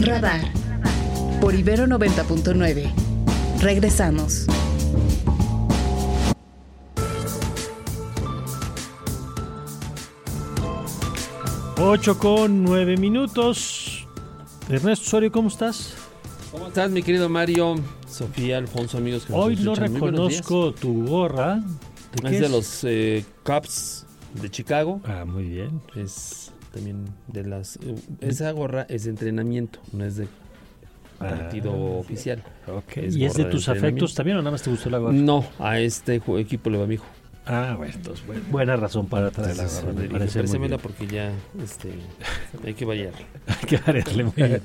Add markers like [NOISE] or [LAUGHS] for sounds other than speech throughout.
Radar por Ibero 90.9. Regresamos. Ocho con nueve minutos. Ernesto Osorio, ¿cómo estás? ¿Cómo estás, mi querido Mario? Sofía, Alfonso, amigos que Hoy no reconozco tu gorra. ¿De qué Es de es? los eh, Cubs de Chicago. Ah, muy bien. Es también de las... eh, esa gorra es de entrenamiento, no es de partido Ah, oficial. Ok. Es ¿Y es de tus afectos también o nada más te gustó la gorra? No, a este equipo le va mi hijo. Ah, bueno, entonces, bu- buena razón para traer la gorra. le Me dije, parece muy préstamela bien. porque ya este, hay que variar. [LAUGHS] Hay que variarle muy bien.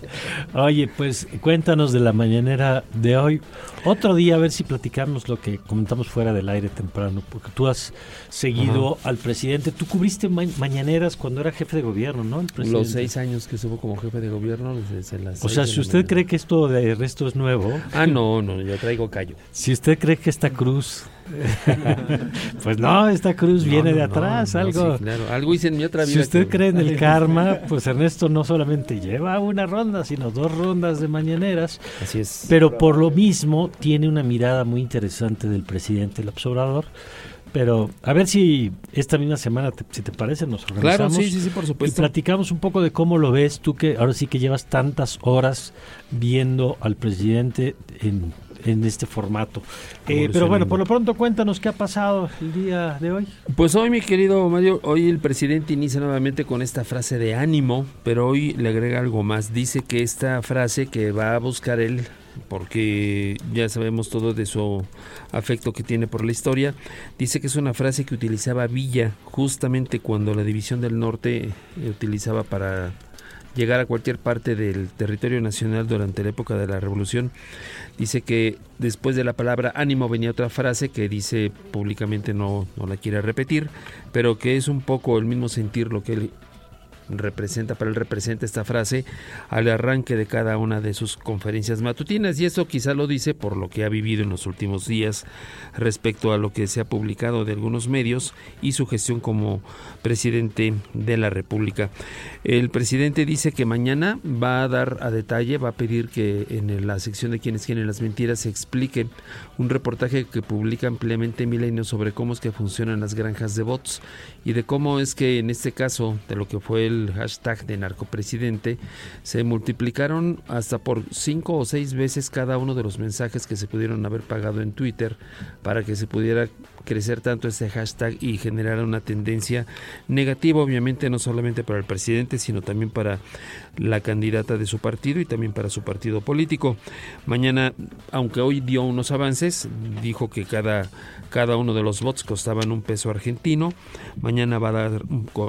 Oye, pues cuéntanos de la mañanera de hoy. Otro día, a ver si platicamos lo que comentamos fuera del aire temprano, porque tú has seguido al presidente. Tú cubriste ma- mañaneras cuando era jefe de gobierno, ¿no? El presidente. Los seis años que estuvo como jefe de gobierno desde las O sea, si usted mañana. cree que esto de resto es nuevo, Ah, no, no, yo traigo callo. si usted cree que esta cruz, [LAUGHS] pues no, esta cruz viene No, de atrás, no, algo. sí, claro. Algo hice en mi otra vida. Si usted que- cree en el [LAUGHS] karma, pues Ernesto no solamente lleva una ronda, sino dos rondas de mañaneras. Así es. Pero por lo mismo tiene una mirada muy interesante del presidente López Obrador. Pero a ver si esta misma semana, te- si te parece, nos organizamos. Claro, sí, sí, sí, por Y supuesto. platicamos un poco de cómo lo ves tú que ahora sí que llevas tantas horas viendo al presidente en, en este formato. Eh, pero bueno, por lo pronto cuéntanos qué ha pasado el día de hoy. Pues hoy, mi querido Mario, hoy el presidente inicia nuevamente con esta frase de ánimo, pero hoy le agrega algo más. Dice que esta frase que va a buscar él, porque ya sabemos todo de su afecto que tiene por la historia, dice que es una frase que utilizaba Villa justamente cuando la División del Norte eh, utilizaba para llegar a cualquier parte del territorio nacional durante la época de la revolución. Dice que después de la palabra ánimo venía otra frase que dice públicamente no, no la quiere repetir, pero que es un poco el mismo sentir lo que él representa, para él representa esta frase al arranque de cada una de sus conferencias matutinas y eso quizá lo dice por lo que ha vivido en los últimos días respecto a lo que se ha publicado de algunos medios y su gestión como presidente de la República. El presidente dice que mañana va a dar a detalle, va a pedir que en la sección de quienes quieren las mentiras se explique un reportaje que publica ampliamente Milenio sobre cómo es que funcionan las granjas de bots y de cómo es que en este caso de lo que fue el hashtag de narcopresidente se multiplicaron hasta por cinco o seis veces cada uno de los mensajes que se pudieron haber pagado en Twitter para que se pudiera crecer tanto este hashtag y generar una tendencia negativa, obviamente no solamente para el presidente, sino también para la candidata de su partido y también para su partido político. Mañana, aunque hoy dio unos avances, dijo que cada, cada uno de los bots costaban un peso argentino. Va a dar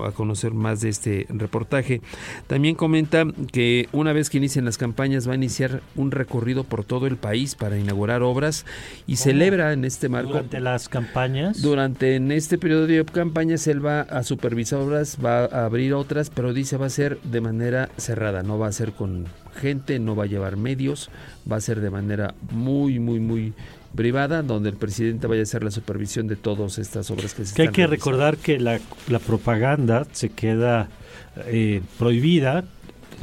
a conocer más de este reportaje. También comenta que una vez que inicien las campañas va a iniciar un recorrido por todo el país para inaugurar obras y celebra en este marco Durante las campañas. durante en este periodo de campañas él va a supervisar obras, va a abrir otras, pero dice va a ser de manera cerrada, no va a ser con gente, no va a llevar medios, va a ser de manera muy, muy, muy privada, donde el presidente vaya a hacer la supervisión de todas estas obras que se Que hay están que realizando. recordar que la, la propaganda se queda eh, prohibida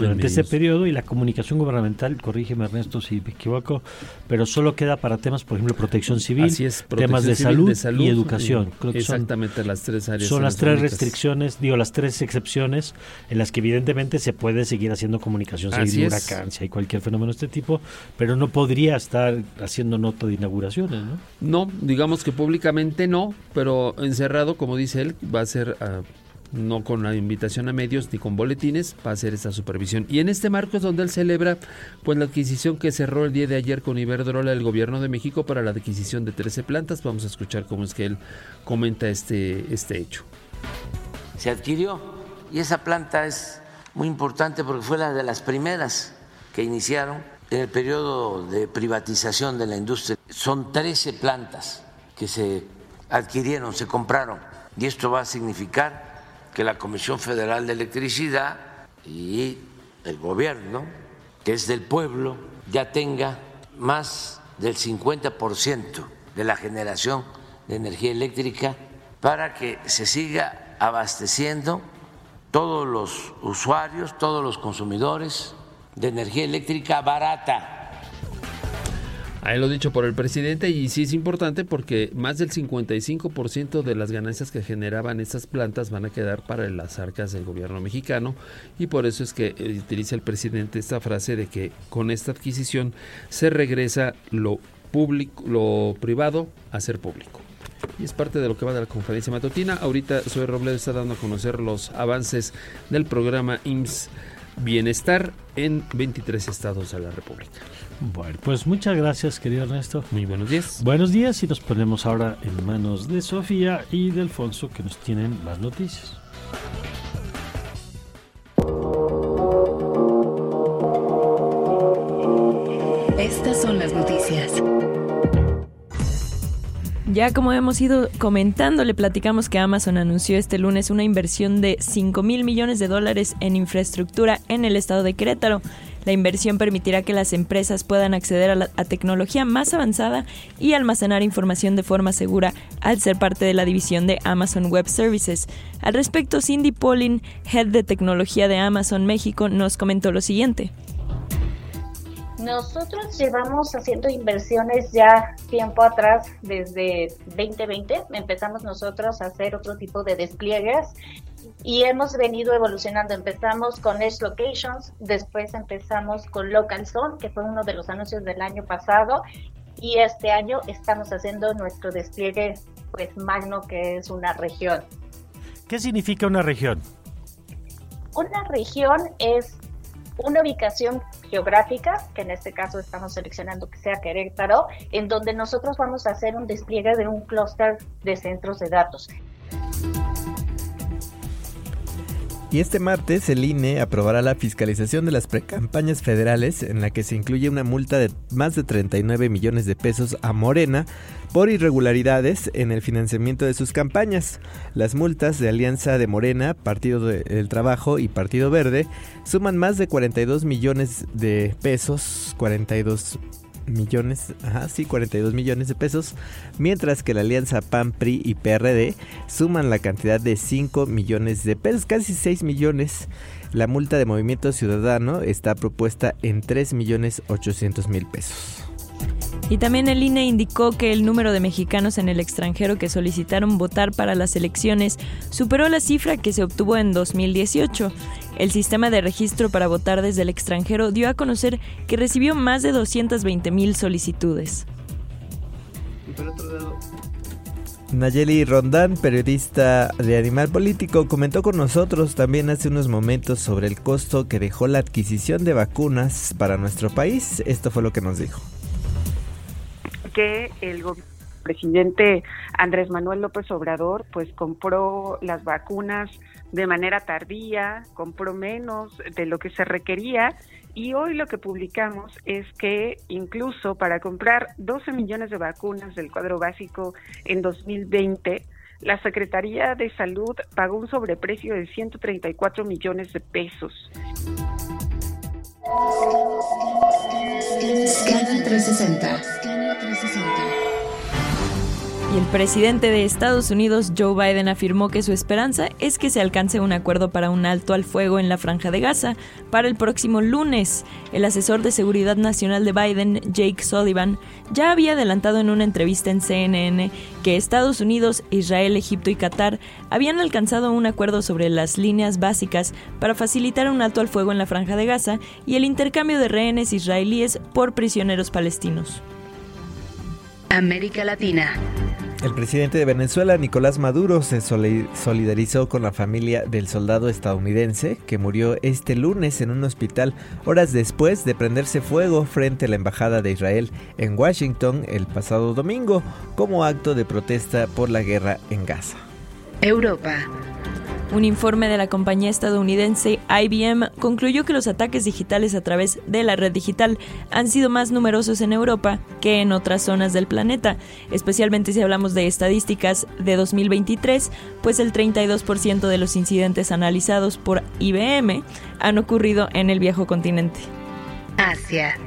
durante ese periodo y la comunicación gubernamental, corrígeme Ernesto si me equivoco, pero solo queda para temas, por ejemplo, protección civil, Así es, temas de civil, salud, y educación. Creo que son, exactamente las tres áreas. son las tres únicas. restricciones, digo, las tres excepciones en las que evidentemente se puede seguir haciendo comunicación, hay Así es. huracán, si hay cualquier fenómeno de este tipo, pero no podría estar haciendo nota de inauguraciones, ¿no? No, digamos que públicamente no, pero encerrado, como dice él, va a ser ah, no con la invitación a medios ni con boletines, va a hacer esta supervisión. Y en este marco es donde él celebra pues la adquisición que cerró el día de ayer con Iberdrola el gobierno de México para la adquisición de 13 plantas. Vamos a escuchar cómo es que él comenta este, este hecho. se adquirió y esa planta es muy importante porque fue la de las primeras que iniciaron en el periodo de privatización de la industria. Son 13 plantas que se adquirieron, se compraron y esto va a significar que la Comisión Federal de Electricidad y el gobierno, que es del pueblo, ya tenga más del 50% de la generación de energía eléctrica para que se siga abasteciendo todos los usuarios, todos los consumidores de energía eléctrica barata. Ahí lo dicho por el presidente y sí es importante porque más del 55% de las ganancias que generaban estas plantas van a quedar para las arcas del gobierno mexicano y por eso es que eh, utiliza el presidente esta frase de que con esta adquisición se regresa lo público, lo privado a ser público. Y es parte de lo que va de la conferencia matutina. Ahorita Zoe Robledo está dando a conocer los avances del programa IMSS Bienestar en 23 estados de la República. Bueno, pues muchas gracias, querido Ernesto. Muy buenos días. Buenos días y nos ponemos ahora en manos de Sofía y de Alfonso que nos tienen las noticias. Estas son las noticias. Ya como hemos ido comentando, le platicamos que Amazon anunció este lunes una inversión de 5 mil millones de dólares en infraestructura en el estado de Querétaro. La inversión permitirá que las empresas puedan acceder a, la, tecnología más avanzada y almacenar información de forma segura al ser parte de la división de Amazon Web Services. Al respecto, Cindy Pauling, head de tecnología de Amazon México, nos comentó lo siguiente. Nosotros llevamos haciendo inversiones ya tiempo atrás, desde 2020. Empezamos nosotros a hacer otro tipo de despliegues y hemos venido evolucionando. Empezamos con Edge Locations, después empezamos con Local Zone, que fue uno de los anuncios del año pasado, y este año estamos haciendo nuestro despliegue pues magno, que es una región. ¿Qué significa una región? Una región es una ubicación geográfica, que en este caso estamos seleccionando que sea Querétaro, en donde nosotros vamos a hacer un despliegue de un clúster de centros de datos. Y este martes el INE aprobará la fiscalización de las precampañas federales en la que se incluye una multa de más de 39 millones de pesos a Morena por irregularidades en el financiamiento de sus campañas. Las multas de Alianza de Morena, Partido del Trabajo y Partido Verde suman más de 42 millones de pesos, 42 millones, ajá, sí, 42 millones de pesos, mientras que la alianza PAN, PRI y PRD suman la cantidad de 5 millones de pesos, casi 6 millones. La multa de Movimiento Ciudadano está propuesta en 3 millones 800 mil pesos. Y también el INE indicó que el número de mexicanos en el extranjero que solicitaron votar para las elecciones superó la cifra que se obtuvo en 2018. El sistema de registro para votar desde el extranjero dio a conocer que recibió más de 220 mil solicitudes. Nayeli Rondán, periodista de Animal Político, comentó con nosotros también hace unos momentos sobre el costo que dejó la adquisición de vacunas para nuestro país. Esto fue lo que nos dijo que el presidente Andrés Manuel López Obrador pues compró las vacunas de manera tardía, compró menos de lo que se requería y hoy lo que publicamos es que incluso para comprar 12 millones de vacunas del cuadro básico en 2020, la Secretaría de Salud pagó un sobreprecio de 134 millones de pesos. Scanner 360. Y el presidente de Estados Unidos, Joe Biden, afirmó que su esperanza es que se alcance un acuerdo para un alto al fuego en la franja de Gaza para el próximo lunes. El asesor de seguridad nacional de Biden, Jake Sullivan, ya había adelantado en una entrevista en CNN que Estados Unidos, Israel, Egipto y Qatar habían alcanzado un acuerdo sobre las líneas básicas para facilitar un alto al fuego en la franja de Gaza y el intercambio de rehenes israelíes por prisioneros palestinos. América Latina. El presidente de Venezuela, Nicolás Maduro, se solidarizó con la familia del soldado estadounidense que murió este lunes en un hospital horas después de prenderse fuego frente a la Embajada de Israel en Washington el pasado domingo como acto de protesta por la guerra en Gaza. Europa. Un informe de la compañía estadounidense IBM concluyó que los ataques digitales a través de la red digital han sido más numerosos en Europa que en otras zonas del planeta, especialmente si hablamos de estadísticas de 2023, pues el 32% de los incidentes analizados por IBM han ocurrido en el viejo continente. Asia.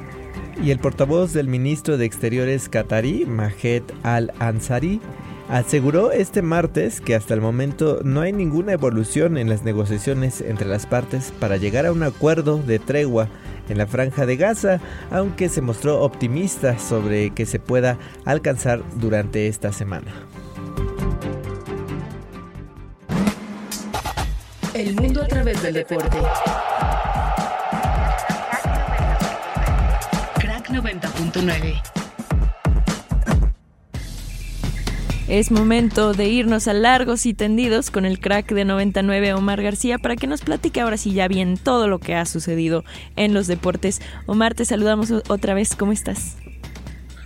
Y el portavoz del ministro de Exteriores qatarí, Mahed Al-Ansari, aseguró este martes que hasta el momento no hay ninguna evolución en las negociaciones entre las partes para llegar a un acuerdo de tregua en la franja de Gaza, aunque se mostró optimista sobre que se pueda alcanzar durante esta semana. El mundo a través del deporte. Crack 90.9. Es momento de irnos a largos y tendidos con el crack de 99 Omar García para que nos platique ahora sí ya bien todo lo que ha sucedido en los deportes. Omar, te saludamos otra vez, ¿cómo estás?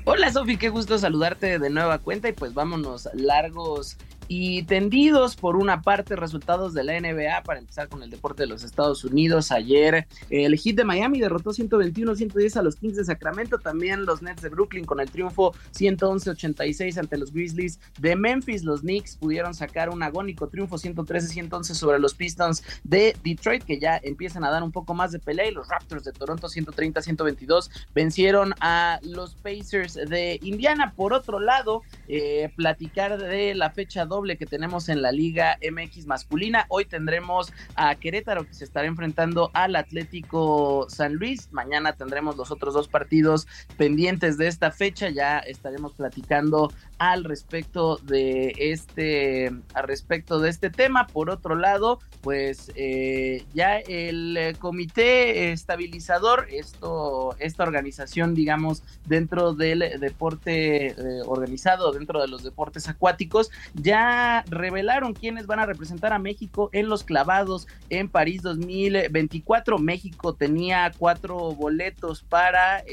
Hola Sofi, qué gusto saludarte de nueva cuenta y pues vámonos largos y tendidos por una parte resultados de la NBA para empezar con el deporte de los Estados Unidos. Ayer el Heat de Miami derrotó 121-110 a los Kings de Sacramento, también los Nets de Brooklyn con el triunfo 111-86 ante los Grizzlies de Memphis. Los Knicks pudieron sacar un agónico triunfo 113-111 sobre los Pistons de Detroit que ya empiezan a dar un poco más de pelea y los Raptors de Toronto 130-122 vencieron a los Pacers de Indiana. Por otro lado, eh, platicar de la fecha 2 que tenemos en la Liga MX masculina. Hoy tendremos a Querétaro que se estará enfrentando al Atlético San Luis. Mañana tendremos los otros dos partidos pendientes de esta fecha. Ya estaremos platicando al respecto de este al respecto de este tema. Por otro lado, pues eh, ya el eh, comité estabilizador, esto, esta organización, digamos, dentro del deporte eh, organizado, dentro de los deportes acuáticos, ya revelaron quiénes van a representar a México en los clavados en París 2024. México tenía cuatro boletos para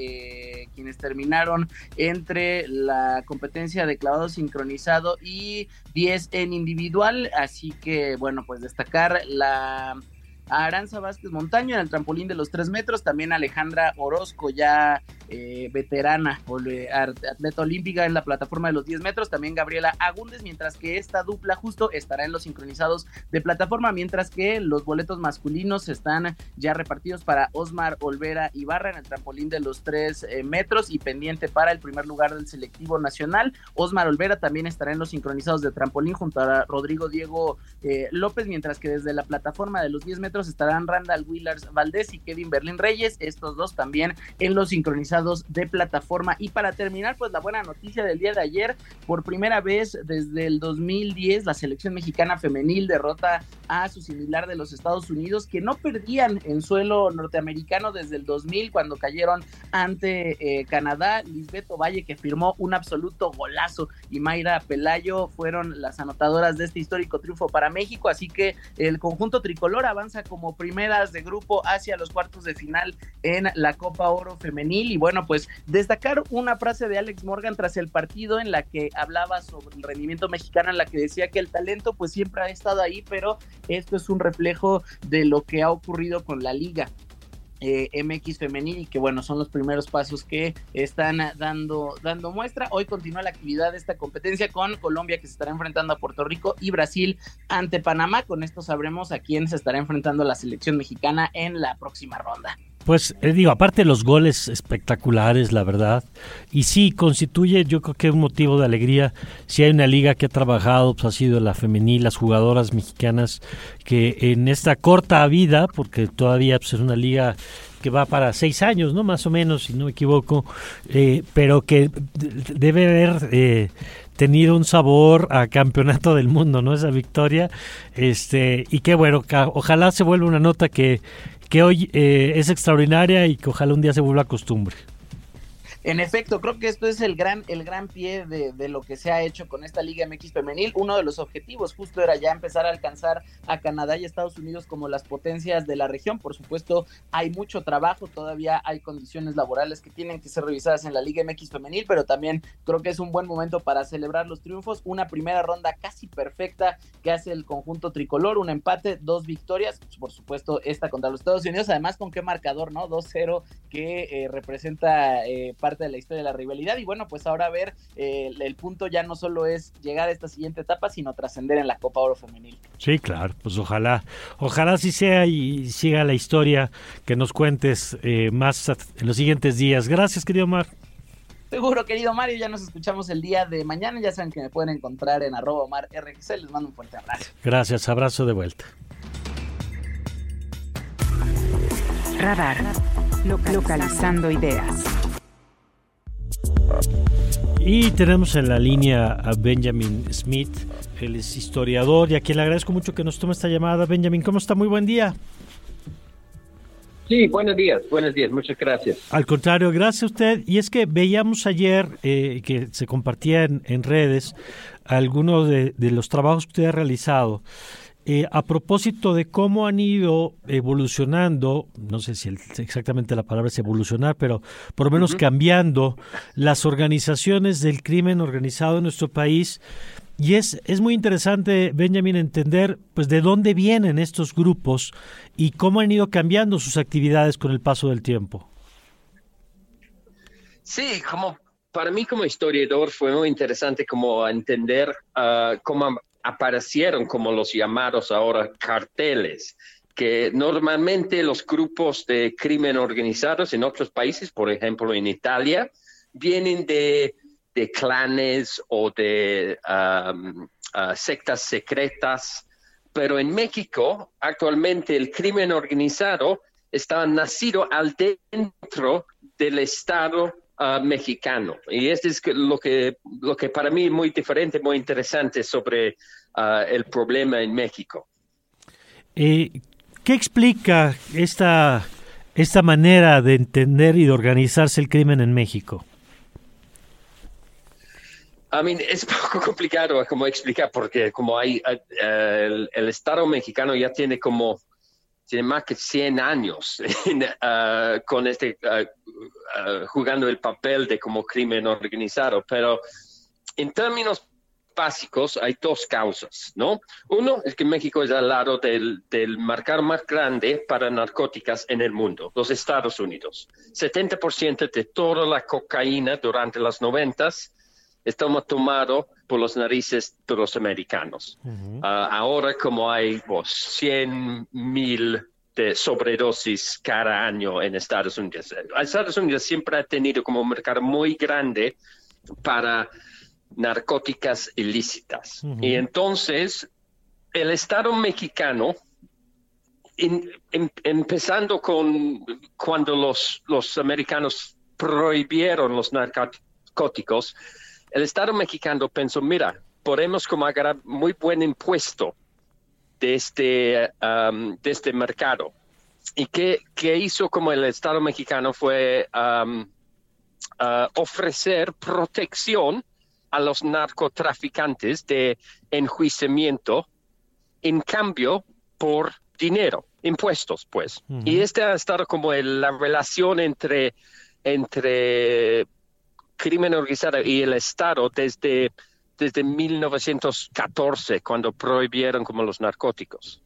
quienes terminaron entre la competencia de clavado sincronizado y 10 en individual. Así que, bueno, pues destacar la Aranza Vázquez Montaño en el trampolín de los 3 metros, también Alejandra Orozco, ya eh, veterana, atleta olímpica en la plataforma de los 10 metros, también Gabriela Agúndez, mientras que esta dupla justo estará en los sincronizados de plataforma, mientras que los boletos masculinos están ya repartidos para Osmar Olvera Ibarra en el trampolín de los 3 eh, metros y pendiente para el primer lugar del selectivo nacional. Osmar Olvera también estará en los sincronizados de trampolín junto a Rodrigo Diego eh, López, mientras que desde la plataforma de los 10 metros estarán Randall Willars Valdés y Kevin Berlín Reyes, estos dos también en los sincronizados de plataforma. Y para terminar, pues la buena noticia del día de ayer, por primera vez desde el 2010, la selección mexicana femenil derrota a su similar de los Estados Unidos, que no perdían en suelo norteamericano desde el 2000 cuando cayeron ante eh, Canadá. Lisbeto Valle que firmó un absoluto golazo y Mayra Pelayo fueron las anotadoras de este histórico triunfo para México, así que el conjunto tricolor avanza como primeras de grupo hacia los cuartos de final en la Copa Oro femenil y pues destacar una frase de Alex Morgan tras el partido en la que hablaba sobre el rendimiento mexicano, en la que decía que el talento pues siempre ha estado ahí, pero esto es un reflejo de lo que ha ocurrido con la liga. Eh, MX femenil y que bueno son los primeros pasos que están dando dando muestra hoy continúa la actividad de esta competencia con Colombia que se estará enfrentando a Puerto Rico y Brasil ante Panamá con esto sabremos a quién se estará enfrentando la selección mexicana en la próxima ronda pues eh, digo, aparte los goles espectaculares, la verdad, y sí constituye, yo creo que un motivo de alegría. Si hay una liga que ha trabajado, pues ha sido la femenil, las jugadoras mexicanas que en esta corta vida, porque todavía pues, es una liga que va para seis años, ¿no? Más o menos, si no me equivoco, eh, pero que debe haber eh, tenido un sabor a campeonato del mundo, ¿no? Esa victoria, este, y qué bueno, ojalá se vuelva una nota que que hoy eh, es extraordinaria y que ojalá un día se vuelva costumbre. En efecto, creo que esto es el gran, el gran pie de, lo que se ha hecho con esta Liga MX femenil. Uno de los objetivos justo era ya empezar a alcanzar a Canadá y Estados Unidos como las potencias de la región. Por supuesto, hay mucho trabajo, todavía hay condiciones laborales que tienen que ser revisadas en la Liga MX femenil, pero también creo que es un buen momento para celebrar los triunfos. Una primera ronda casi perfecta que hace el conjunto tricolor, un empate, dos victorias, por supuesto esta contra los Estados Unidos, además con qué marcador, ¿no? 2-0 que eh, representa eh, parte de la historia de la rivalidad. Y bueno, pues ahora a ver, eh, el punto ya no solo es llegar a esta siguiente etapa, sino trascender en la Copa Oro Femenil. Sí, claro, pues ojalá, ojalá así sea y siga la historia que nos cuentes eh, más en los siguientes días. Gracias, querido Mar. Seguro, querido Mario, ya nos escuchamos el día de mañana. Ya saben que me pueden encontrar en arroba Omar RXL. Les mando un fuerte abrazo. Gracias, abrazo de vuelta. Radar. Localizando ideas. Y tenemos en la línea a Benjamin Smith, él es historiador y a quien le agradezco mucho que nos tome esta llamada. Benjamin, ¿cómo está? Muy buen día. Sí, buenos días, buenos días, muchas gracias. Al contrario, gracias a usted. Y es que veíamos ayer eh, que se compartía en, redes algunos de, de, los trabajos que usted ha realizado eh, a propósito de cómo han ido evolucionando, no sé si exactamente la palabra es evolucionar, pero por lo menos cambiando las organizaciones del crimen organizado en nuestro país. Y es, es muy interesante, Benjamin, entender pues de dónde vienen estos grupos y cómo han ido cambiando sus actividades con el paso del tiempo. Sí, como para mí como historiador fue muy interesante como entender uh, cómo aparecieron como los llamados ahora carteles, que normalmente los grupos de crimen organizados en otros países, por ejemplo en Italia, vienen de, de clanes o de uh, sectas secretas, pero en México actualmente el crimen organizado está nacido al dentro del Estado uh, mexicano. Y esto es lo que, lo que para mí es muy diferente, muy interesante sobre uh, el problema en México. Eh, ¿Qué explica esta, esta manera de entender y de organizarse el crimen en México? I mean, es [LAUGHS] poco complicado como explicar porque como hay uh, el, el, Estado mexicano ya tiene como tiene más que 100 años [LAUGHS] uh, con este, uh, uh, jugando el papel de como crimen organizado, pero en términos básicos hay dos causas, ¿no? Uno es que México es al lado del, del mercado más grande para narcóticas en el mundo, los Estados Unidos. 70% de toda la cocaína durante los 90 estamos tomado por los narices de los americanos. Uh -huh. uh, ahora como hay pues, 100 mil de sobredosis cada año en Estados Unidos. Estados Unidos siempre ha tenido como un mercado muy grande para narcóticas ilícitas. Uh -huh. Y entonces el Estado mexicano, in, in, empezando con cuando los, los americanos prohibieron los narcóticos, el Estado mexicano pensó, mira, podemos como agarrar muy buen impuesto de este, um, de este mercado. ¿Y qué, qué, hizo como el Estado mexicano fue um, uh, ofrecer protección a los narcotraficantes de enjuiciamiento en cambio por dinero, impuestos, pues. Uh -huh. Y este ha estado como el, la relación entre, entre crimen organizado y el Estado desde, desde 1914, cuando prohibieron como los narcóticos.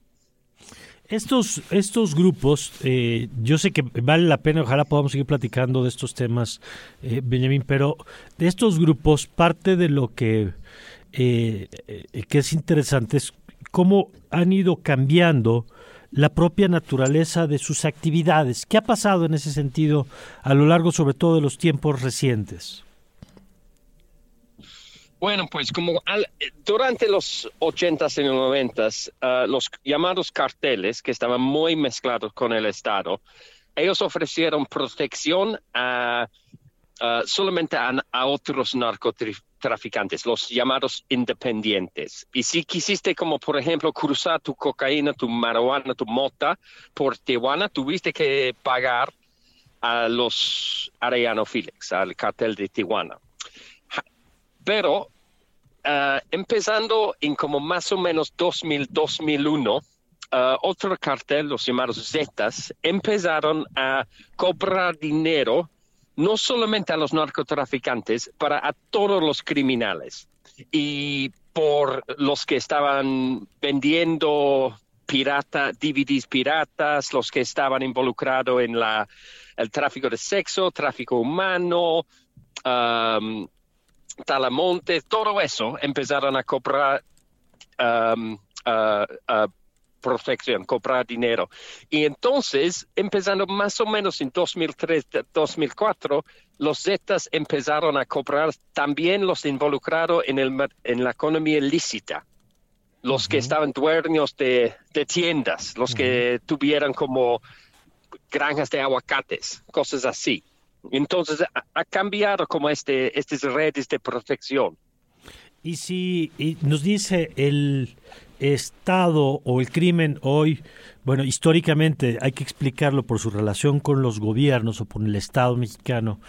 Estos, estos grupos, eh, yo sé que vale la pena, ojalá podamos seguir platicando de estos temas, eh, Benjamín, pero de estos grupos, parte de lo que, eh, que es interesante es cómo han ido cambiando la propia naturaleza de sus actividades. ¿Qué ha pasado en ese sentido a lo largo sobre todo de los tiempos recientes? Bueno, pues como al, durante los 80s y 90s, uh, los llamados carteles, que estaban muy mezclados con el Estado, ellos ofrecieron protección a, uh, solamente a, otros narcotraficantes, los llamados independientes. Y si quisiste, como por ejemplo, cruzar tu cocaína, tu marihuana, tu mota por Tijuana, tuviste que pagar a los Arellano Félix, al cartel de Tijuana pero uh, empezando en como más o menos 2000, 2001, uh, otro cartel, los llamados Zetas, empezaron a cobrar dinero no solamente a los narcotraficantes, para a todos los criminales. Y por los que estaban vendiendo pirata, DVDs piratas, los que estaban involucrados en la, el tráfico de sexo, tráfico humano, um, Talamonte, todo eso empezaron a cobrar um, uh, protección, cobrar dinero. Y entonces, empezando más o menos en 2003, 2004, los Zetas empezaron a cobrar también los involucrados en, el, en la economía lícita. Los uh -huh. que estaban dueños de, de, tiendas, los uh -huh. que tuvieran como granjas de aguacates, cosas así. Entonces ha, cambiado como este, estas redes de protección. Y si nos dice el Estado o el crimen hoy, bueno, históricamente hay que explicarlo por su relación con los gobiernos o con el Estado mexicano,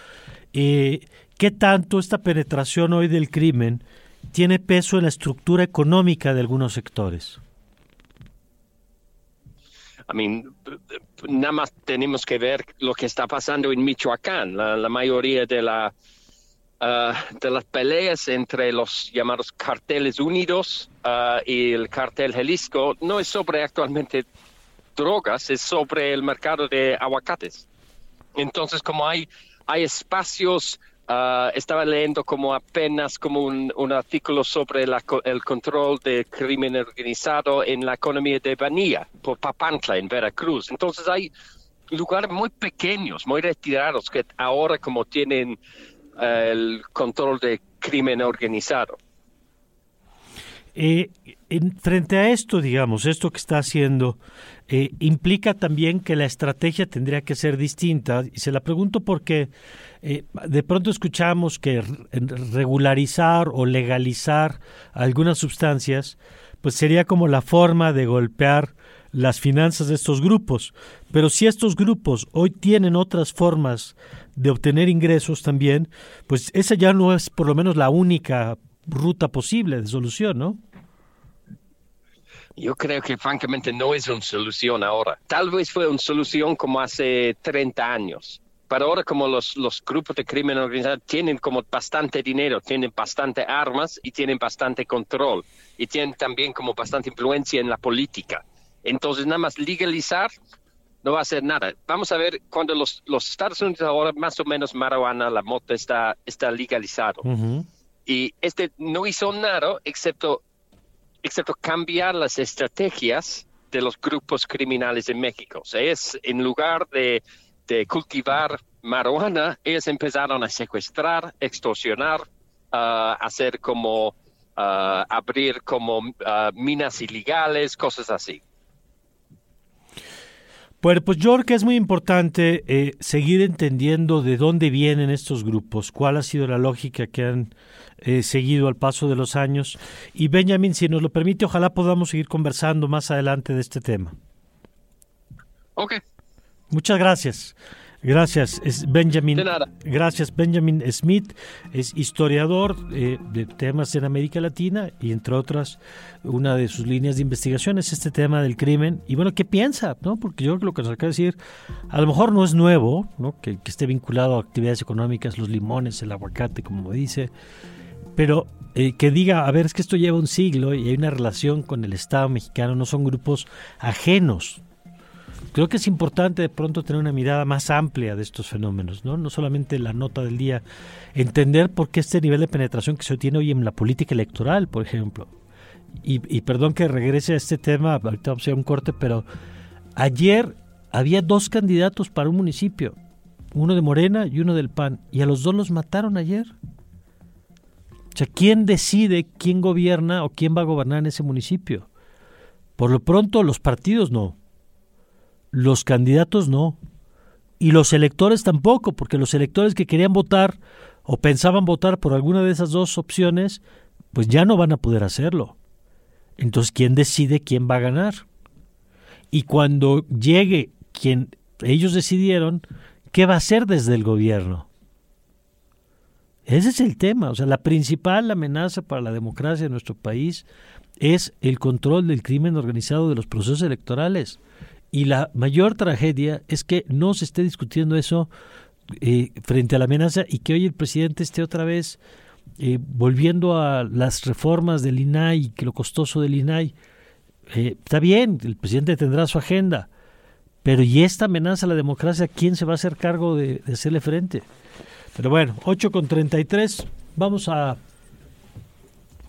eh, ¿qué tanto esta penetración hoy del crimen tiene peso en la estructura económica de algunos sectores? I mean, nada más tenemos que ver lo que está pasando en Michoacán. La, mayoría de, la, uh, de las peleas entre los llamados carteles unidos uh, y el cartel Jalisco no es sobre actualmente drogas, es sobre el mercado de aguacates. Entonces, como hay, hay espacios Ah, estaba leyendo como apenas como un, artículo sobre el control de crimen organizado en la economía de Banía, por Papantla, en Veracruz. Entonces hay lugares muy pequeños, muy retirados, que ahora como tienen el control de crimen organizado. Eh, en, frente a esto, digamos, esto que está haciendo, eh, implica también que la estrategia tendría que ser distinta. Y se la pregunto porque eh, de pronto escuchamos que regularizar o legalizar algunas sustancias, pues sería como la forma de golpear las finanzas de estos grupos. Pero si estos grupos hoy tienen otras formas de obtener ingresos también, pues esa ya no es por lo menos la única ruta posible de solución, ¿no? Yo creo que francamente no es una solución ahora. Tal vez fue una solución como hace 30 años, pero ahora como los, los grupos de crimen organizado tienen como bastante dinero, tienen bastante armas y tienen bastante control y tienen también como bastante influencia en la política. Entonces nada más legalizar no va a hacer nada. Vamos a ver cuando los, los Estados Unidos ahora más o menos marihuana, la moto está, está legalizado. Y este no hizo nada excepto, excepto cambiar las estrategias de los grupos criminales en México. O sea, es en lugar de de cultivar marihuana, ellos empezaron a secuestrar, extorsionar, uh, hacer como uh, abrir como uh, minas ilegales, cosas así. Bueno, pues yo creo que es muy importante eh, seguir entendiendo de dónde vienen estos grupos, cuál ha sido la lógica que han eh, seguido al paso de los años. Y Benjamin, si nos lo permite, ojalá podamos seguir conversando más adelante de este tema. Ok, Muchas gracias. Gracias, es Benjamin. Gracias, Benjamin Smith es historiador eh, de temas en América Latina y entre otras una de sus líneas de investigación es este tema del crimen. Y bueno, ¿qué piensa? ¿No? Porque yo creo que lo que nos acaba de decir, a lo mejor no es nuevo, ¿no? Que, esté vinculado a actividades económicas, los limones, el aguacate, como dice, pero eh, que diga, a ver, es que esto lleva un siglo y hay una relación con el Estado mexicano, no son grupos ajenos creo que es importante de pronto tener una mirada más amplia de estos fenómenos, ¿no? No solamente la nota del día, entender por qué este nivel de penetración que se tiene hoy en la política electoral, por ejemplo. Y, perdón que regrese a este tema, ahorita vamos a hacer un corte, pero ayer había dos candidatos para un municipio, uno de Morena y uno del PAN, y a los dos los mataron ayer. O sea, ¿quién decide quién gobierna o quién va a gobernar en ese municipio? Por lo pronto los partidos no, los candidatos no. Y los electores tampoco, porque los electores que querían votar o pensaban votar por alguna de esas dos opciones, pues ya no van a poder hacerlo. Entonces, ¿quién decide quién va a ganar? Y cuando llegue quien ellos decidieron, ¿qué va a hacer desde el gobierno? Ese es el tema. O sea, la principal amenaza para la democracia de nuestro país es el control del crimen organizado de los procesos electorales. Y la mayor tragedia es que no se esté discutiendo eso eh, frente a la amenaza y que hoy el presidente esté otra vez eh, volviendo a las reformas del INAI, que lo costoso del INAI. Eh, está bien, el presidente tendrá su agenda, pero ¿y esta amenaza a la democracia? ¿Quién se va a hacer cargo de, de hacerle frente? Pero bueno, 8 con 33, vamos a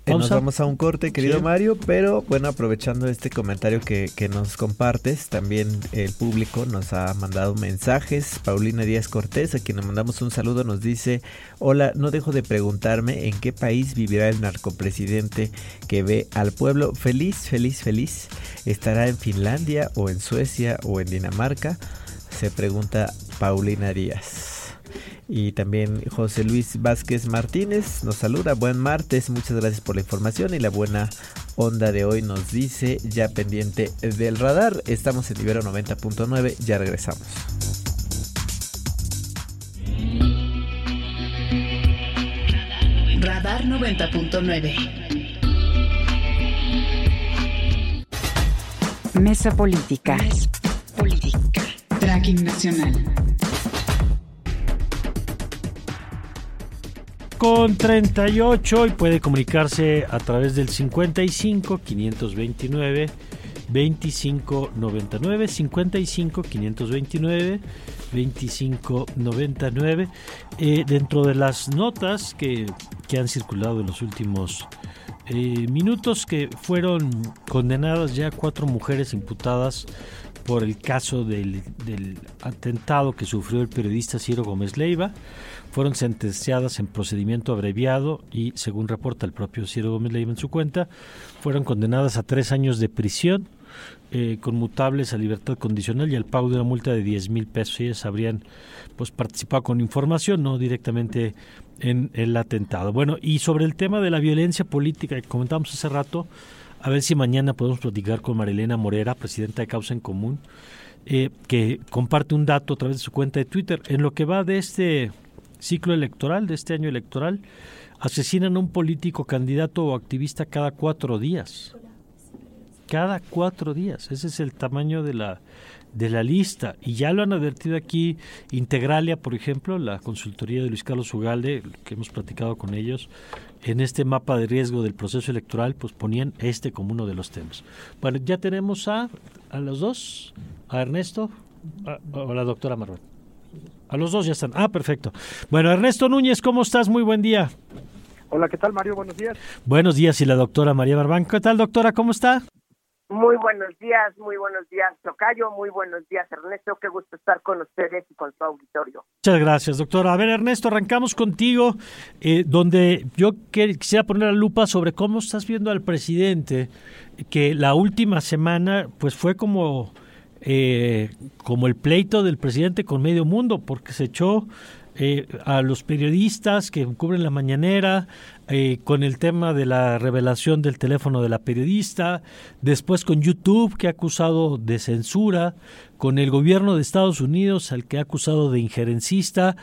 nos vamos a un corte, querido Mario, pero bueno, aprovechando este comentario que, que, nos compartes, también el público nos ha mandado mensajes. Paulina Díaz Cortés, a quien le mandamos un saludo, nos dice, hola, no dejo de preguntarme en qué país vivirá el narcopresidente que ve al pueblo feliz, feliz, feliz. ¿Estará en Finlandia o en Suecia o en Dinamarca? Se pregunta Paulina Díaz. Y también José Luis Vázquez Martínez nos saluda. Buen martes, muchas gracias por la información y la buena onda de hoy nos dice ya pendiente del radar. Estamos en Ibero 90.9, ya regresamos. Radar 90.9. Mesa Política. Política. Tracking Nacional. Con 38 y puede comunicarse a través del 55 529 2599 55 529 2599 eh, dentro de las notas que, que, han circulado en los últimos eh, minutos que fueron condenadas ya cuatro mujeres imputadas por el caso del, del atentado que sufrió el periodista Ciro Gómez Leiva fueron sentenciadas en procedimiento abreviado y, según reporta el propio Ciro Gómez Leiva en su cuenta, fueron condenadas a tres años de prisión eh, conmutables a libertad condicional y al pago de una multa de 10 mil pesos. Ellas habrían pues, participado con información, no directamente en el atentado. Bueno, y sobre el tema de la violencia política que comentamos hace rato, a ver si mañana podemos platicar con Marilena Morera, presidenta de Causa en Común, eh, que comparte un dato a través de su cuenta de Twitter. En lo que va de este ciclo electoral, de este año electoral, asesinan a un político, candidato o activista cada cuatro días. Cada cuatro días. Ese es el tamaño de la, de la lista. Y ya lo han advertido aquí Integralia, por ejemplo, la consultoría de Luis Carlos Ugalde, que hemos platicado con ellos, en este mapa de riesgo del proceso electoral, pues ponían este como uno de los temas. Bueno, ya tenemos a, a los dos, a Ernesto, a, a la doctora Marruet. A los dos ya están. Ah, perfecto. Bueno, Ernesto Núñez, ¿cómo estás? Muy buen día. Hola, ¿qué tal, Mario? Buenos días. Buenos días, y la doctora María Barbán. ¿Qué tal, doctora? ¿Cómo está? Muy buenos días, muy buenos días, Tocayo. Muy buenos días, Ernesto. Qué gusto estar con ustedes y con su auditorio. Muchas gracias, doctora. A ver, Ernesto, arrancamos contigo, eh, donde yo quisiera poner la lupa sobre cómo estás viendo al presidente, que la última semana, pues fue como eh, como el pleito del presidente con medio mundo, porque se echó eh, a los periodistas que cubren la mañanera, eh, con el tema de la revelación del teléfono de la periodista, después con YouTube que ha acusado de censura, con el gobierno de Estados Unidos al que ha acusado de injerencista.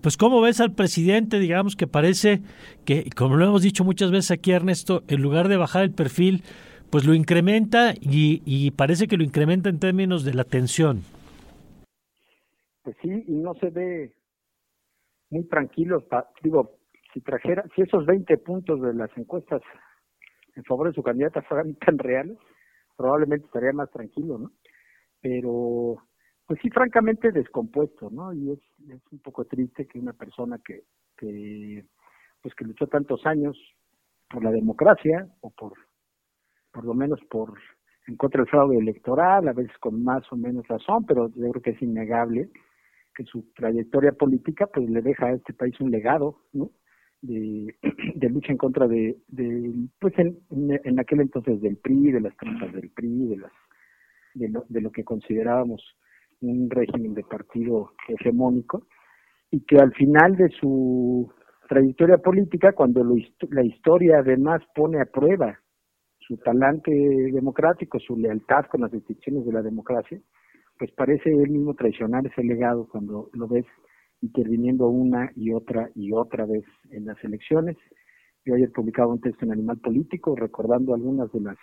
Pues cómo ves al presidente, digamos que parece que, como lo hemos dicho muchas veces aquí Ernesto, en lugar de bajar el perfil, pues lo incrementa y, y parece que lo incrementa en términos de la tensión. Pues sí, y no se ve muy tranquilo. Digo, si trajera, si esos 20 puntos de las encuestas en favor de su candidata fueran tan reales, probablemente estaría más tranquilo, ¿no? Pero, pues sí, francamente descompuesto, ¿no? Y es, es un poco triste que una persona que, que, pues que luchó tantos años por la democracia o por por lo menos por en contra del fraude electoral, a veces con más o menos razón, pero yo creo que es innegable que su trayectoria política pues le deja a este país un legado, ¿no? De, [CLEARS THROAT] lucha en contra de, de pues en, en, aquel entonces del PRI, de las trampas del PRI, de las de lo, de lo que considerábamos un régimen de partido hegemónico y que al final de su trayectoria política, cuando lo, la historia además pone a prueba su talante democrático, su lealtad con las instituciones de la democracia, pues parece él mismo traicionar ese legado cuando lo ves interviniendo una y otra y otra vez en las elecciones. Yo ayer publicaba un texto en Animal Político recordando algunas de las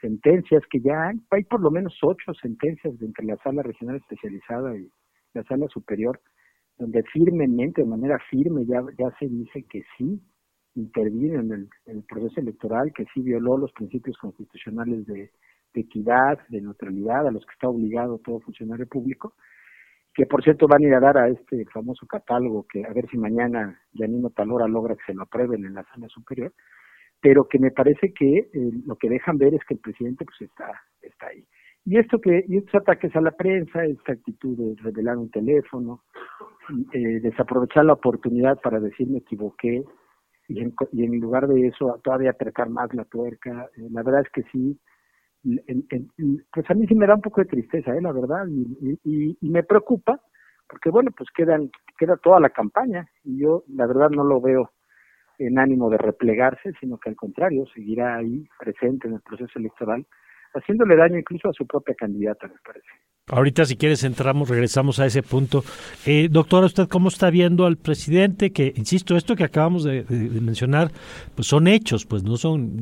sentencias que ya hay, por lo menos ocho sentencias entre la sala regional especializada y la sala superior, donde firmemente, de manera firme, ya se dice que sí, intervino en el, proceso electoral, que sí violó los principios constitucionales de, equidad, de neutralidad, a los que está obligado todo funcionario público, que por cierto van a ir a dar a este famoso catálogo, que a ver si mañana Yanino Talora logra que se lo aprueben en la sala superior, pero que me parece que eh, lo que dejan ver es que el presidente pues está, está ahí. Y esto que, y estos ataques a la prensa, esta actitud de revelar un teléfono, eh, desaprovechar la oportunidad para decir me equivoqué, y en, y en lugar de eso todavía apretar más la tuerca. Eh, la verdad es que sí, pues a mí sí me da un poco de tristeza, ¿eh? la verdad, y, y, me preocupa, porque bueno, pues quedan, queda toda la campaña, y yo la verdad no lo veo en ánimo de replegarse, sino que al contrario, seguirá ahí presente en el proceso electoral, haciéndole daño incluso a su propia candidata, me parece. Ahorita, si quieres, entramos, regresamos a ese punto. Eh, doctora, ¿usted cómo está viendo al presidente? Que, insisto, esto que acabamos de, mencionar, pues son hechos, pues no son,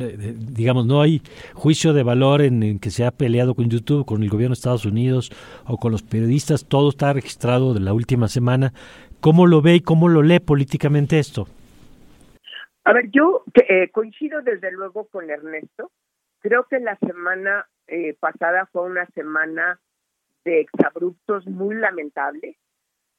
digamos, no hay juicio de valor en, que se ha peleado con YouTube, con el gobierno de Estados Unidos o con los periodistas. Todo está registrado de la última semana. ¿Cómo lo ve y cómo lo lee políticamente esto? A ver, yo eh, coincido desde luego con Ernesto. Creo que la semana eh, pasada fue una semana de exabruptos muy lamentables.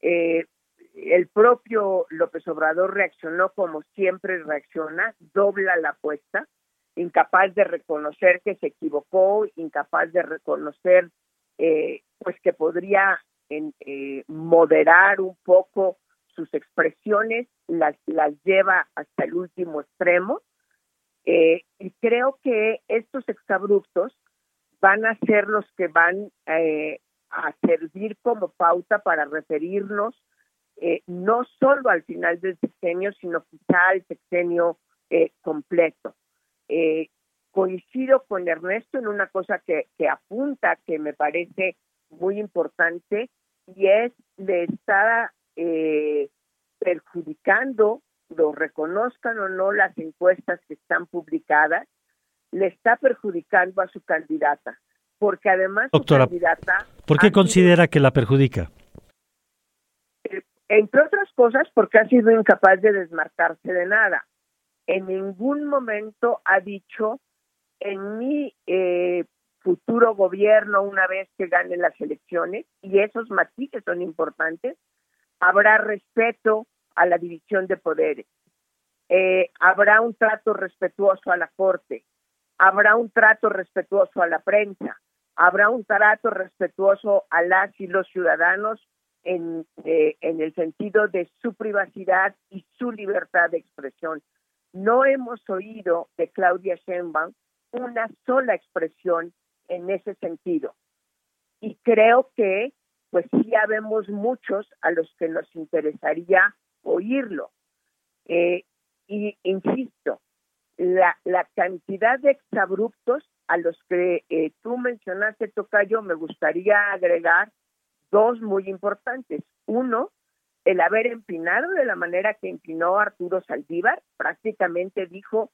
Eh, el propio López Obrador reaccionó como siempre reacciona, dobla la apuesta, incapaz de reconocer que se equivocó, incapaz de reconocer eh, pues que podría eh, moderar un poco sus expresiones, las, las lleva hasta el último extremo. Y creo que estos exabruptos van a ser los que van eh, a servir como pauta para referirnos eh, no solo al final del sexenio, sino quizá al sexenio eh, completo. Eh, coincido con Ernesto en una cosa que, que apunta, que me parece muy importante, y es de estar perjudicando, lo reconozcan o no las encuestas que están publicadas, le está perjudicando a su candidata porque además Doctora, ¿por qué considera que la perjudica? Eh, entre otras cosas, porque ha sido incapaz de desmarcarse de nada. En ningún momento ha dicho, en mi eh, futuro gobierno, una vez que gane las elecciones, y esos matices son importantes, habrá respeto a la división de poderes, eh, habrá un trato respetuoso a la Corte, habrá un trato respetuoso a la prensa, habrá un trato respetuoso a las y los ciudadanos en, eh, en el sentido de su privacidad y su libertad de expresión. No hemos oído de Claudia Sheinbaum una sola expresión en ese sentido. Y creo que, pues sí, habemos muchos a los que nos interesaría oírlo. Eh, y insisto, la, la cantidad de exabruptos a los que eh, tú mencionaste, Tocayo, me gustaría agregar dos muy importantes. Uno, el haber empinado de la manera que empinó Arturo Saldívar, prácticamente dijo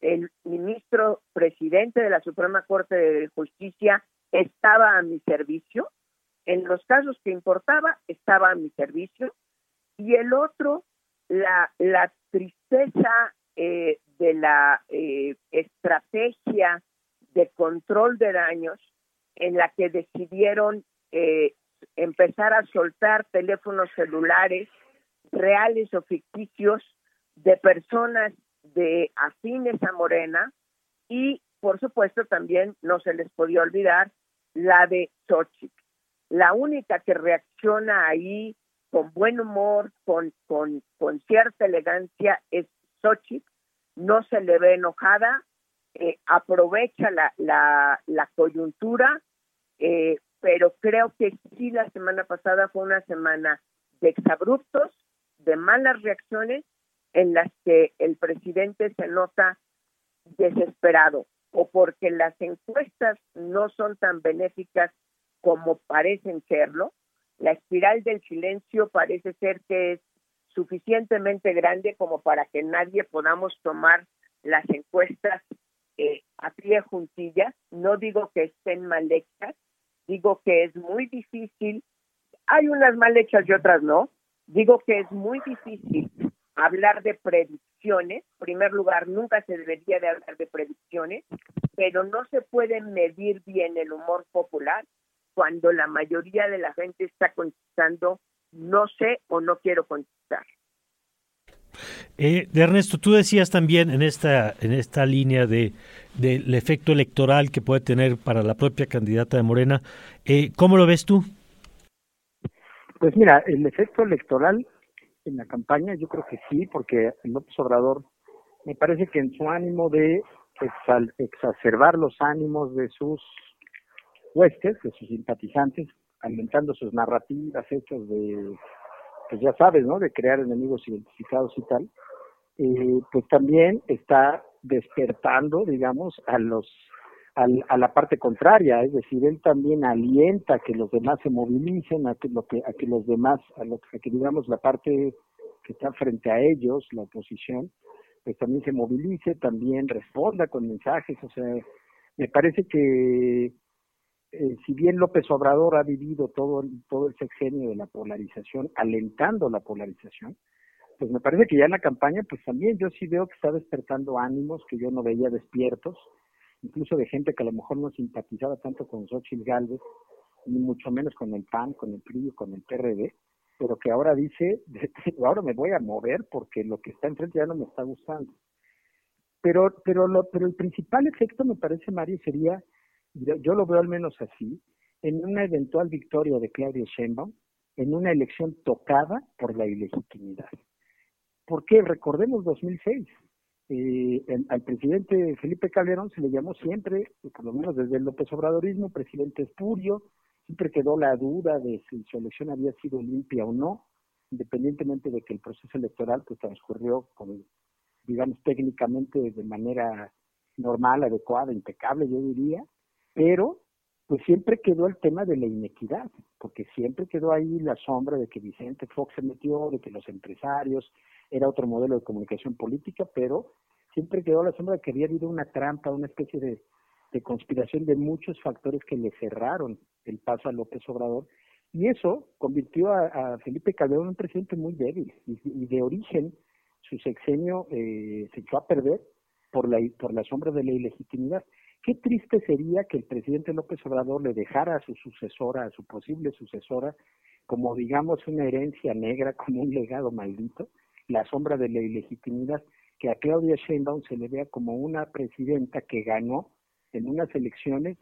el ministro presidente de la Suprema Corte de Justicia estaba a mi servicio, en los casos que importaba estaba a mi servicio, y el otro, la, la tristeza eh, de la eh, estrategia de control de daños en la que decidieron eh, empezar a soltar teléfonos celulares reales o ficticios de personas de afines a Morena y por supuesto también no se les podía olvidar la de Xochitl. La única que reacciona ahí con buen humor, con, cierta elegancia es Xochitl, no se le ve enojada, eh, aprovecha la, la, la coyuntura, eh, pero creo que sí la semana pasada fue una semana de exabruptos, de malas reacciones en las que el presidente se nota desesperado o porque las encuestas no son tan benéficas como parecen serlo. La espiral del silencio parece ser que es suficientemente grande como para que nadie podamos tomar las encuestas eh, a pie juntillas, no digo que estén mal hechas, digo que es muy difícil, hay unas mal hechas y otras no, digo que es muy difícil hablar de predicciones, en primer lugar, nunca se debería de hablar de predicciones, pero no se puede medir bien el humor popular cuando la mayoría de la gente está contestando no sé o no quiero contestar. Eh, Ernesto, tú decías también en esta, en esta línea de del efecto electoral que puede tener para la propia candidata de Morena. Eh, ¿Cómo lo ves tú? Pues mira, el efecto electoral en la campaña yo creo que sí, porque López Obrador me parece que en su ánimo de exacerbar los ánimos de sus huestes, de sus simpatizantes, alimentando sus narrativas hechas de, pues ya sabes, ¿no? De crear enemigos identificados y tal, eh, pues también está despertando, digamos, a los a la parte contraria, es decir, él también alienta a que los demás se movilicen, a que, lo que, a que los demás, a, lo, que digamos la parte que está frente a ellos, la oposición, pues también se movilice, también responda con mensajes, o sea, me parece que eh, si bien López Obrador ha vivido todo, todo el sexenio de la polarización, alentando la polarización, pues me parece que ya en la campaña, pues también yo sí veo que está despertando ánimos que yo no veía despiertos, incluso de gente que a lo mejor no simpatizaba tanto con Xochitl Galvez, ni mucho menos con el PAN, con el PRI, con el PRD, pero que ahora dice, [LAUGHS] ahora me voy a mover porque lo que está enfrente ya no me está gustando. Pero, pero, lo, pero el principal efecto, me parece, Mario, sería, yo, lo veo al menos así, en una eventual victoria de Claudia Sheinbaum, en una elección tocada por la ilegitimidad. ¿Por qué? Recordemos 2006 eh, al presidente Felipe Calderón se le llamó siempre, por lo menos desde el López Obradorismo, presidente espurio, siempre quedó la duda de si su elección había sido limpia o no, independientemente de que el proceso electoral pues transcurrió con, digamos técnicamente de manera normal, adecuada, impecable, yo diría, pero pues siempre quedó el tema de la inequidad, porque siempre quedó ahí la sombra de que Vicente Fox se metió, de que los empresarios, era otro modelo de comunicación política, pero siempre quedó la sombra de que había habido una trampa, una especie de, conspiración de muchos factores que le cerraron el paso a López Obrador. Y eso convirtió a, Felipe Calderón en un presidente muy débil y, de origen su sexenio eh, se echó a perder por la, por la sombra de la ilegitimidad. Qué triste sería que el presidente López Obrador le dejara a su sucesora, a su posible sucesora, como digamos una herencia negra, [LAUGHS] como un legado maldito, la sombra de la ilegitimidad, que a Claudia Sheinbaum se le vea como una presidenta que ganó en unas elecciones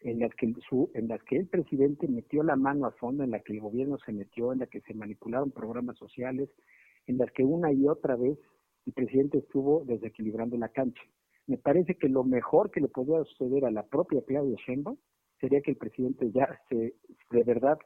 en las que su, en las que el presidente metió la mano a fondo, en las que el gobierno se metió, en las que se manipularon programas sociales, en las que una y otra vez el presidente estuvo desequilibrando la cancha. Me parece que lo mejor que le podría suceder a la propia Claudia Sheinbaum sería que el presidente ya se de verdad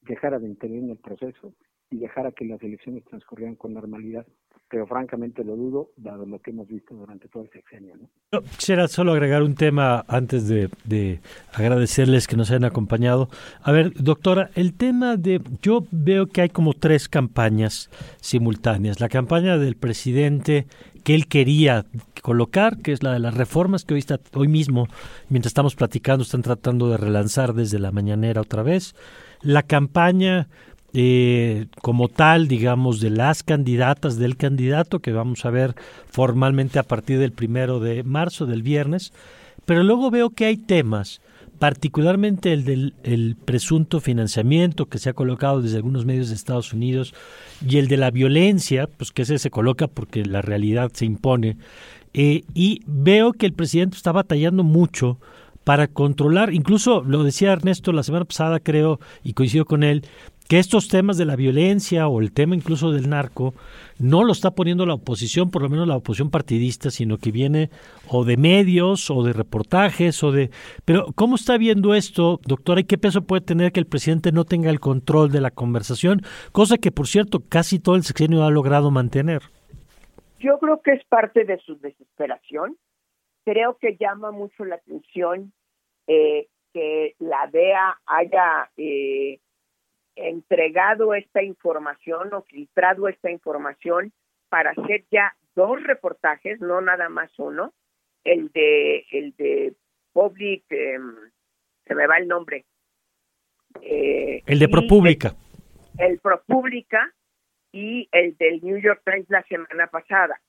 dejara de intervenir en el proceso y dejara que las elecciones transcurrieran con normalidad. Pero francamente lo dudo, dado lo que hemos visto durante todo el sexenio. ¿no? quisiera solo agregar un tema antes de, de, agradecerles que nos hayan acompañado. A ver, doctora, el tema de... Yo veo que hay como tres campañas simultáneas. La campaña del presidente que él quería colocar, que es la de las reformas que hoy, está, hoy mismo, mientras estamos platicando, están tratando de relanzar desde la mañanera otra vez. La campaña eh, como tal, digamos, de las candidatas del candidato que vamos a ver formalmente a partir del primero de marzo, del viernes, pero luego veo que hay temas, particularmente el del el presunto financiamiento que se ha colocado desde algunos medios de Estados Unidos y el de la violencia, pues que ese se coloca porque la realidad se impone, eh, y veo que el presidente está batallando mucho para controlar, incluso lo decía Ernesto la semana pasada, creo, y coincido con él, que estos temas de la violencia o el tema incluso del narco no lo está poniendo la oposición, por lo menos la oposición partidista, sino que viene o de medios o de reportajes o de... Pero ¿cómo está viendo esto, doctora? ¿Y qué peso puede tener que el presidente no tenga el control de la conversación? Cosa que, por cierto, casi todo el sexenio ha logrado mantener. Yo creo que es parte de su desesperación. Creo que llama mucho la atención eh, que la DEA haya... Eh, entregado esta información o filtrado esta información para hacer ya dos reportajes, no nada más uno, el de el de Public, em, se me va el nombre. Eh, el de ProPublica. El, el ProPublica y el del New York Times la semana pasada.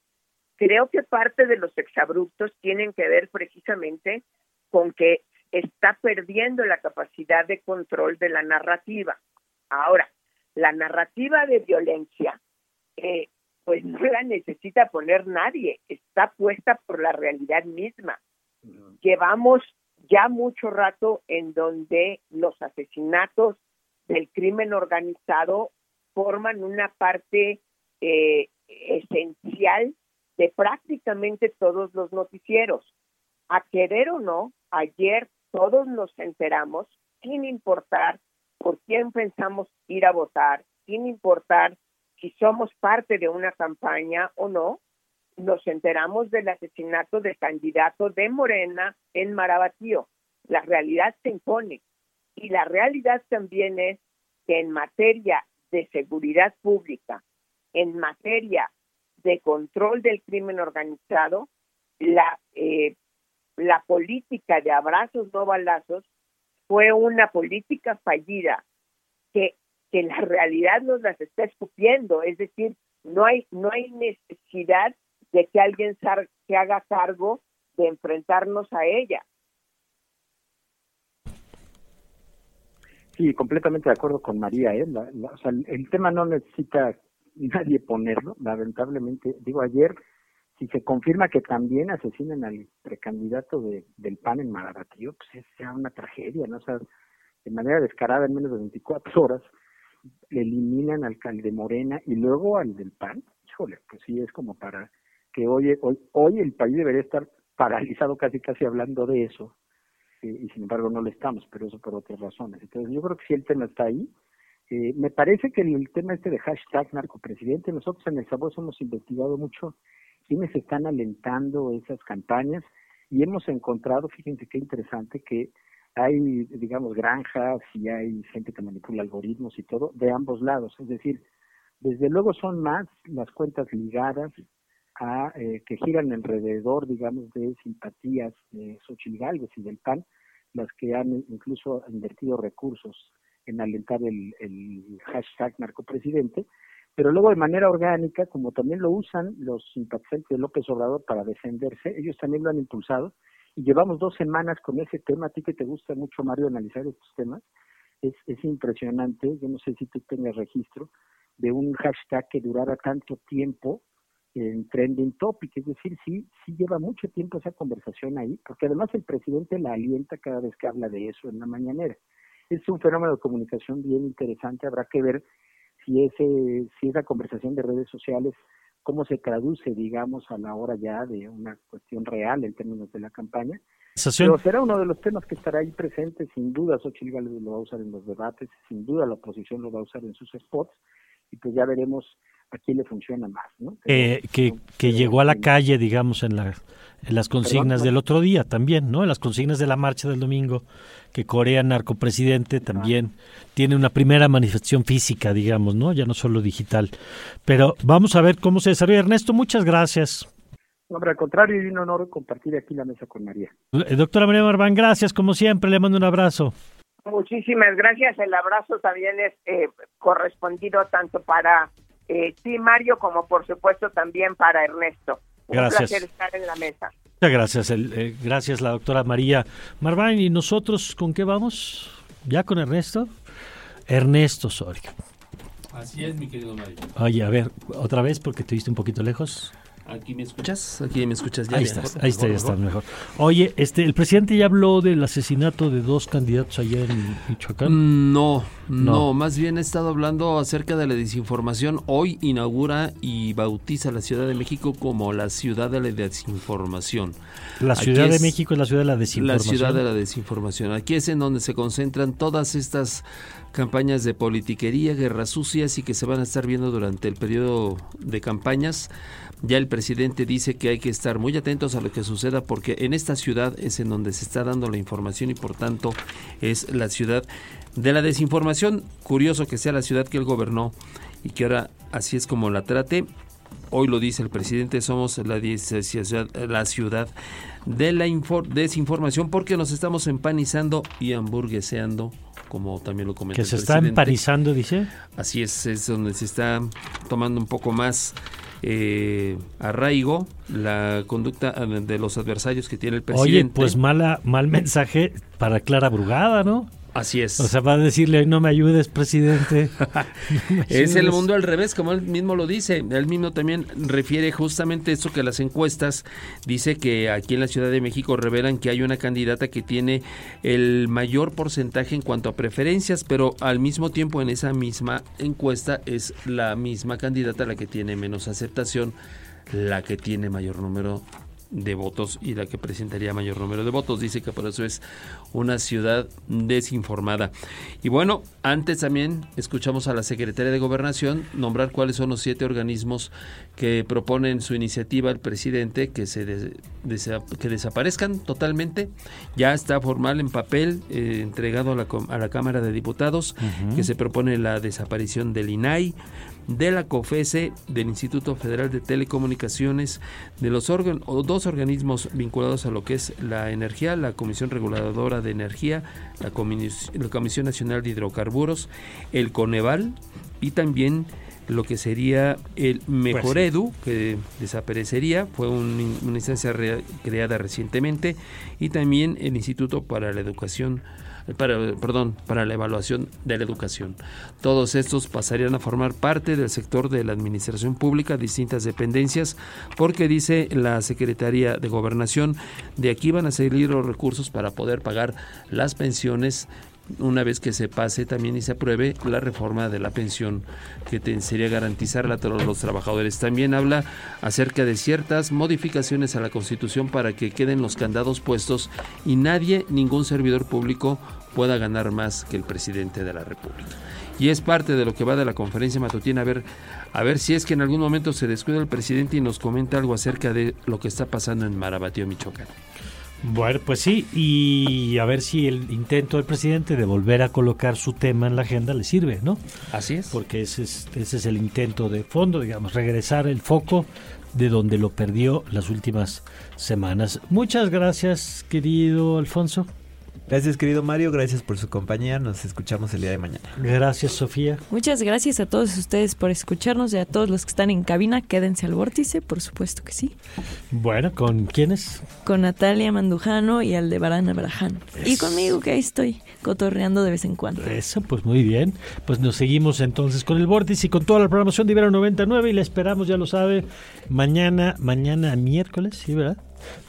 Creo que parte de los exabruptos tienen que ver precisamente con que está perdiendo la capacidad de control de la narrativa. Ahora, la narrativa de violencia, eh, pues no la necesita poner nadie, está puesta por la realidad misma. Llevamos ya mucho rato en donde los asesinatos del crimen organizado forman una parte eh, esencial de prácticamente todos los noticieros. a querer o no, ayer todos nos enteramos, sin importar por quién pensamos ir a votar, sin importar si somos parte de una campaña o no, nos enteramos del asesinato del candidato de Morena en Marabatío. La realidad se impone. Y la realidad también es que en materia de seguridad pública, en materia de control del crimen organizado, la, eh, la política de abrazos no balazos fue una política fallida que, que la realidad nos las está escupiendo, es decir, no hay, no hay necesidad de que alguien se haga cargo de enfrentarnos a ella. Sí, completamente de acuerdo con María. ¿eh? sea, el tema no necesita nadie ponerlo, lamentablemente. Digo, ayer, si se confirma que también asesinan al precandidato de, del PAN en Marabatío, pues es una tragedia, ¿no? O sea, de manera descarada en menos de 24 horas eliminan al alcalde Morena y luego al del PAN. Híjole, pues sí, es como para que hoy, hoy, hoy el país debería estar paralizado casi casi hablando de eso, eh, y sin embargo no lo estamos, pero eso por otras razones. Entonces yo creo que si el tema está ahí. Eh, me parece que el, tema este de hashtag narcopresidente, nosotros en el Sabor hemos investigado mucho quiénes están alentando esas campañas y hemos encontrado, fíjense qué interesante, que hay, digamos, granjas y hay gente que manipula algoritmos y todo de ambos lados. Es decir, desde luego son más las cuentas ligadas a, eh, que giran alrededor, digamos, de simpatías de Xochitl y del PAN, las que han incluso invertido recursos en alentar el, el hashtag narcopresidente, pero luego de manera orgánica, como también lo usan los simpatizantes de López Obrador para defenderse, ellos también lo han impulsado y llevamos dos semanas con ese tema, a ti que te gusta mucho, Mario, analizar estos temas, es, es impresionante, yo no sé si tú tengas registro de un hashtag que durara tanto tiempo en trending topic, es decir, sí, sí lleva mucho tiempo esa conversación ahí, porque además el presidente la alienta cada vez que habla de eso en la mañanera. Es un fenómeno de comunicación bien interesante, habrá que ver si ese, si esa conversación de redes sociales, cómo se traduce, digamos, a la hora ya de una cuestión real en términos de la campaña. Pero será uno de los temas que estará ahí presente, sin duda. Xochitl Gálvez lo va a usar en los debates, sin duda la oposición lo va a usar en sus spots, y pues ya veremos a quién le funciona más. ¿no? Eh, que, que llegó a la calle, digamos, en, la, en las consignas del otro día también, ¿no? En las consignas de la marcha del domingo, que Corea Narcopresidente también tiene una primera manifestación física, digamos, ¿no? Ya no solo digital. Pero vamos a ver cómo se desarrolla. Ernesto, muchas gracias. Hombre, al contrario, y un honor compartir aquí la mesa con María. Eh, doctora María Marván, gracias, como siempre, le mando un abrazo. Muchísimas gracias. El abrazo también es eh, correspondido tanto para eh, sí, Mario, como por supuesto también para Ernesto. Un gracias. placer estar en la mesa. Muchas gracias, eh, gracias la doctora María Marván. ¿Y nosotros con qué vamos? ¿Ya con Ernesto? Ernesto Soria. Así es, mi querido Mario. Oye, a ver, otra vez porque te viste un poquito lejos. ¿Aquí me escuchas? ¿Aquí me escuchas ya? Ahí estás, ahí está, ya está mejor. Oye, este, ¿el presidente ya habló del asesinato de dos candidatos ayer en Michoacán? Mm, no, no, más bien he estado hablando acerca de la desinformación. Hoy inaugura y bautiza la Ciudad de México como la ciudad de la desinformación. La Ciudad de México es la ciudad de la desinformación. La ciudad de la desinformación. Aquí es en donde se concentran todas estas campañas de politiquería, guerras sucias y que se van a estar viendo durante el periodo de campañas ya el presidente dice que hay que estar muy atentos a lo que suceda porque en esta ciudad es en donde se está dando la información y por tanto es la ciudad de la desinformación. Curioso que sea la ciudad que él gobernó y que ahora así es como la trate. Hoy lo dice el presidente, somos la, la ciudad de la desinformación porque nos estamos empanizando y hamburgueseando como también lo comentó Que se está empanizando, dice. Así es, es donde se está tomando un poco más eh, arraigo la conducta eh, de los adversarios que tiene el presidente. Oye, pues mala, mal mensaje para Clara Brugada, ¿no? Así es. O sea, va a decirle, no me ayudes, presidente. [LAUGHS] [LAUGHS] es el mundo al revés, como él mismo lo dice. Él mismo también refiere justamente eso que las encuestas dice que aquí en la Ciudad de México revelan que hay una candidata que tiene el mayor porcentaje en cuanto a preferencias, pero al mismo tiempo en esa misma encuesta es la misma candidata la que tiene menos aceptación, la que tiene mayor número de votos y la que presentaría mayor número de votos. Dice que por eso es una ciudad desinformada. Y bueno, antes también escuchamos a la secretaria de Gobernación nombrar cuáles son los siete organismos que proponen su iniciativa el presidente que se que desaparezcan totalmente. Ya está formal en papel eh, entregado a la, a la, Cámara de Diputados que se propone la desaparición del INAI, de la COFESE, del Instituto Federal de Telecomunicaciones, de los o dos organismos vinculados a lo que es la energía, la Comisión Reguladora de Energía, la, la Comisión Nacional de Hidrocarburos, el Coneval y también lo que sería el Mejor pues Edu, que desaparecería, fue una instancia creada recientemente, y también el Instituto para la Educación para, perdón, para la evaluación de la educación. Todos estos pasarían a formar parte del sector de la administración pública, distintas dependencias, porque dice la Secretaría de Gobernación, de aquí van a salir los recursos para poder pagar las pensiones una vez que se pase también y se apruebe la reforma de la pensión que sería garantizarla a todos los trabajadores. También habla acerca de ciertas modificaciones a la Constitución para que queden los candados puestos y nadie, ningún servidor público pueda ganar más que el presidente de la República. Y es parte de lo que va de la conferencia matutina a ver a ver si es que en algún momento se descuida el presidente y nos comenta algo acerca de lo que está pasando en Marabatío, Michoacán. Bueno, pues sí, y a ver si el intento del presidente de volver a colocar su tema en la agenda le sirve, ¿no? Así es. Porque ese es, ese es el intento de fondo, digamos, regresar el foco de donde lo perdió las últimas semanas. Muchas gracias, querido Alfonso. Gracias, querido Mario. Gracias por su compañía. Nos escuchamos el día de mañana. Gracias, Sofía. Muchas gracias a todos ustedes por escucharnos y a todos los que están en cabina. Quédense al vórtice, por supuesto que sí. Bueno, ¿con quiénes? Con Natalia Mandujano y Aldebarán Abraham. Y conmigo, que ahí estoy, cotorreando de vez en cuando. Eso, pues muy bien. Pues nos seguimos entonces con el vórtice y con toda la programación de Ibero 99 y le esperamos, ya lo sabe, mañana, mañana miércoles, ¿sí, verdad?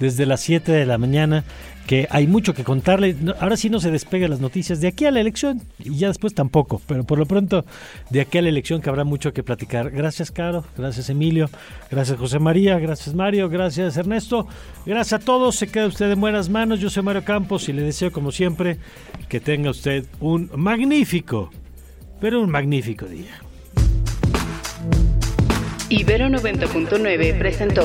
Desde las 7 de la mañana que hay mucho que contarle. Ahora sí no se despega las noticias de aquí a la elección y ya después tampoco, pero por lo pronto de aquí a la elección que habrá mucho que platicar. Gracias, Caro, gracias, Emilio, gracias, José María, gracias, Mario, gracias, Ernesto, gracias a todos. Se queda usted en buenas manos. Yo soy Mario Campos y le deseo, como siempre, que tenga usted un magnífico, pero un magnífico día. Ibero 90.9 presentó